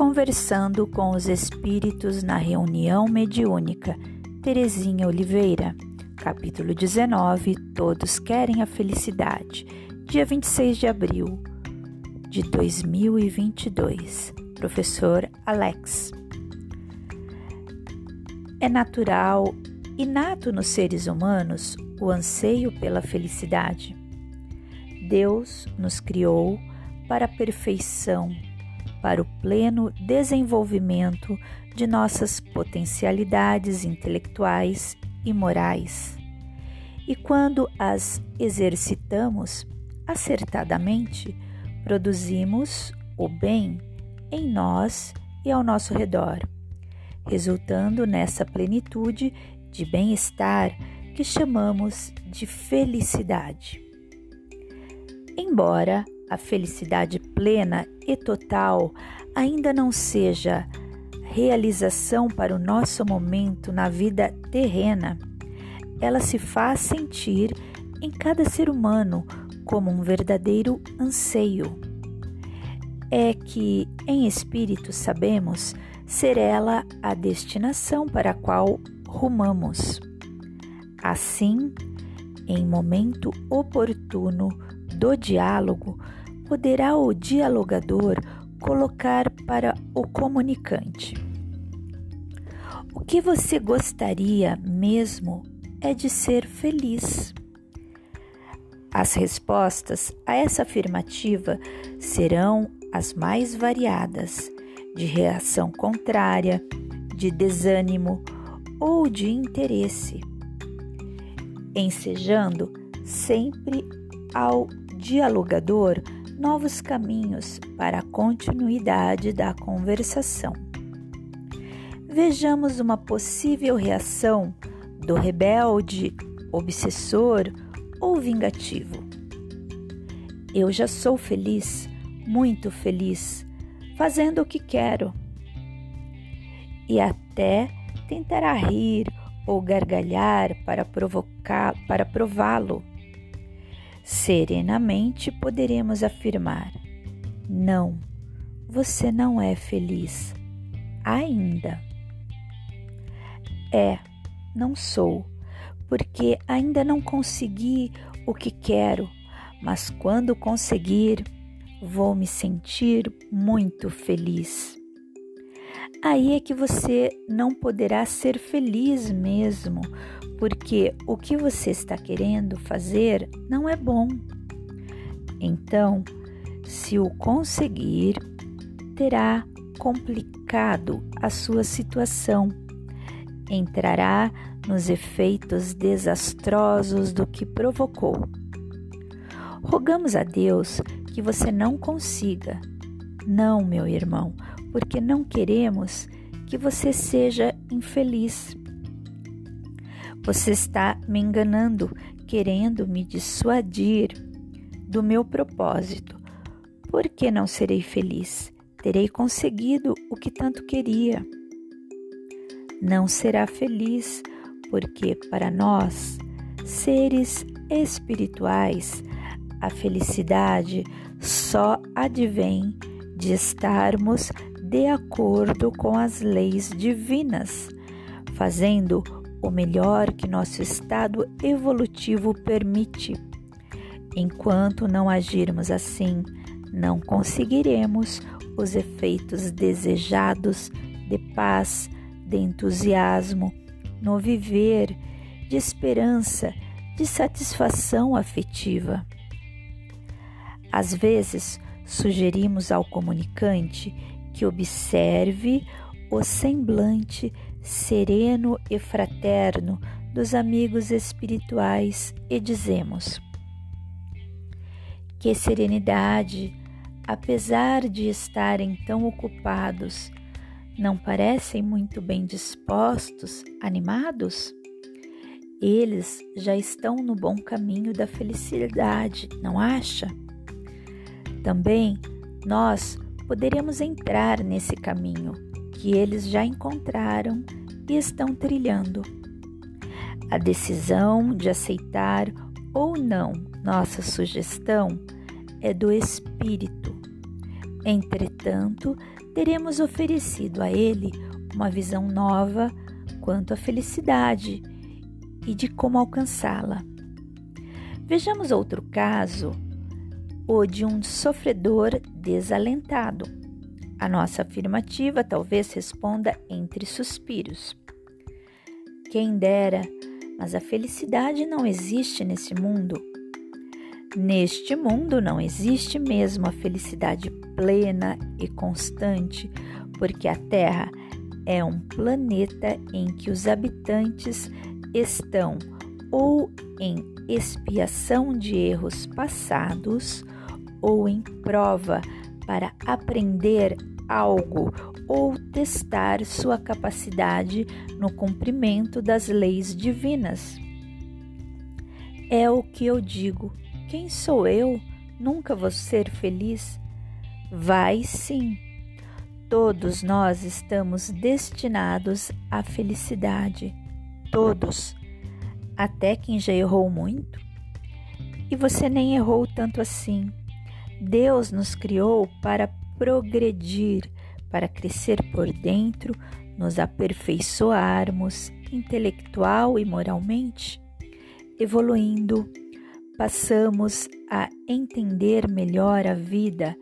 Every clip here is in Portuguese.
Conversando com os espíritos na reunião mediúnica. Terezinha Oliveira, capítulo 19. Todos querem a felicidade. Dia 26 de abril de 2022. Professor Alex. É natural, inato nos seres humanos, o anseio pela felicidade. Deus nos criou para a perfeição para o pleno desenvolvimento de nossas potencialidades intelectuais e morais. E quando as exercitamos acertadamente, produzimos o bem em nós e ao nosso redor, resultando nessa plenitude de bem-estar que chamamos de felicidade. Embora a felicidade plena e total ainda não seja realização para o nosso momento na vida terrena, ela se faz sentir em cada ser humano como um verdadeiro anseio. É que, em espírito, sabemos ser ela a destinação para a qual rumamos. Assim, em momento oportuno do diálogo, poderá o dialogador colocar para o comunicante. O que você gostaria mesmo é de ser feliz. As respostas a essa afirmativa serão as mais variadas, de reação contrária, de desânimo ou de interesse, ensejando sempre ao dialogador novos caminhos para a continuidade da conversação. Vejamos uma possível reação do rebelde, obsessor ou vingativo. Eu já sou feliz, muito feliz, fazendo o que quero. E até tentará rir ou gargalhar para provocar, para prová-lo Serenamente poderemos afirmar: não, você não é feliz ainda. É, não sou, porque ainda não consegui o que quero, mas quando conseguir, vou me sentir muito feliz. Aí é que você não poderá ser feliz mesmo, porque o que você está querendo fazer não é bom. Então, se o conseguir, terá complicado a sua situação. Entrará nos efeitos desastrosos do que provocou. Rogamos a Deus que você não consiga. Não, meu irmão, porque não queremos que você seja infeliz. Você está me enganando, querendo me dissuadir do meu propósito. Por que não serei feliz? Terei conseguido o que tanto queria. Não será feliz, porque para nós, seres espirituais, a felicidade só advém de estarmos de acordo com as leis divinas, fazendo o melhor que nosso estado evolutivo permite. Enquanto não agirmos assim, não conseguiremos os efeitos desejados de paz, de entusiasmo, no viver, de esperança, de satisfação afetiva. Às vezes, sugerimos ao comunicante que observe o semblante sereno e fraterno dos amigos espirituais e dizemos: Que serenidade, apesar de estarem tão ocupados, não parecem muito bem dispostos, animados? Eles já estão no bom caminho da felicidade, não acha? Também nós poderemos entrar nesse caminho que eles já encontraram e estão trilhando. A decisão de aceitar ou não nossa sugestão é do espírito. Entretanto, teremos oferecido a ele uma visão nova quanto à felicidade e de como alcançá-la. Vejamos outro caso, o de um sofredor desalentado. A nossa afirmativa talvez responda entre suspiros. Quem dera, mas a felicidade não existe nesse mundo. Neste mundo não existe mesmo a felicidade plena e constante, porque a Terra é um planeta em que os habitantes estão ou em expiação de erros passados ou em prova para aprender algo ou testar sua capacidade no cumprimento das leis divinas. É o que eu digo quem sou eu? Nunca vou ser feliz? Vai sim. Todos nós estamos destinados à felicidade. Todos. Até quem já errou muito. E você nem errou tanto assim. Deus nos criou para progredir, para crescer por dentro, nos aperfeiçoarmos intelectual e moralmente, evoluindo passamos a entender melhor a vida,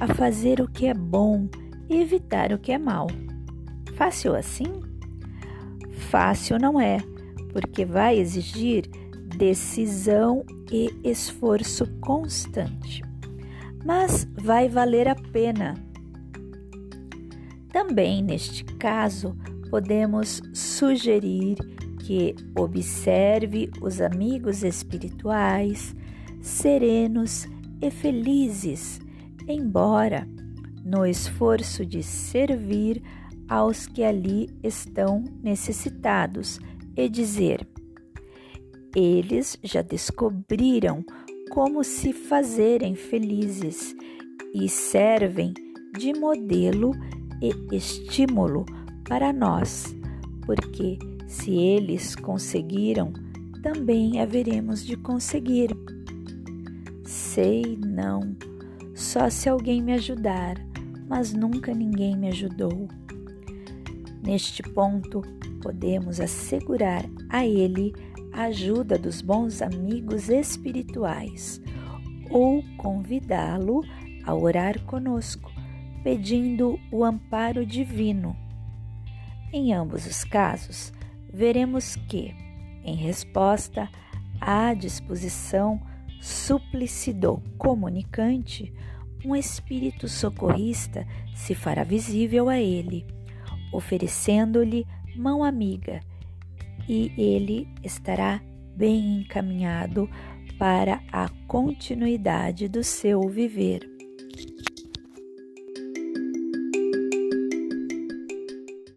a fazer o que é bom e evitar o que é mal. Fácil assim? Fácil não é, porque vai exigir decisão e esforço constante. Mas vai valer a pena. Também neste caso, podemos sugerir que observe os amigos espirituais serenos e felizes, embora no esforço de servir aos que ali estão necessitados e dizer: eles já descobriram como se fazerem felizes e servem de modelo e estímulo para nós, porque se eles conseguiram, também haveremos de conseguir. Sei não, só se alguém me ajudar, mas nunca ninguém me ajudou. Neste ponto, podemos assegurar a ele ajuda dos bons amigos espirituais ou convidá-lo a orar conosco, pedindo o amparo divino. Em ambos os casos, veremos que, em resposta à disposição súplice do comunicante, um espírito socorrista se fará visível a ele, oferecendo-lhe mão amiga, e ele estará bem encaminhado para a continuidade do seu viver.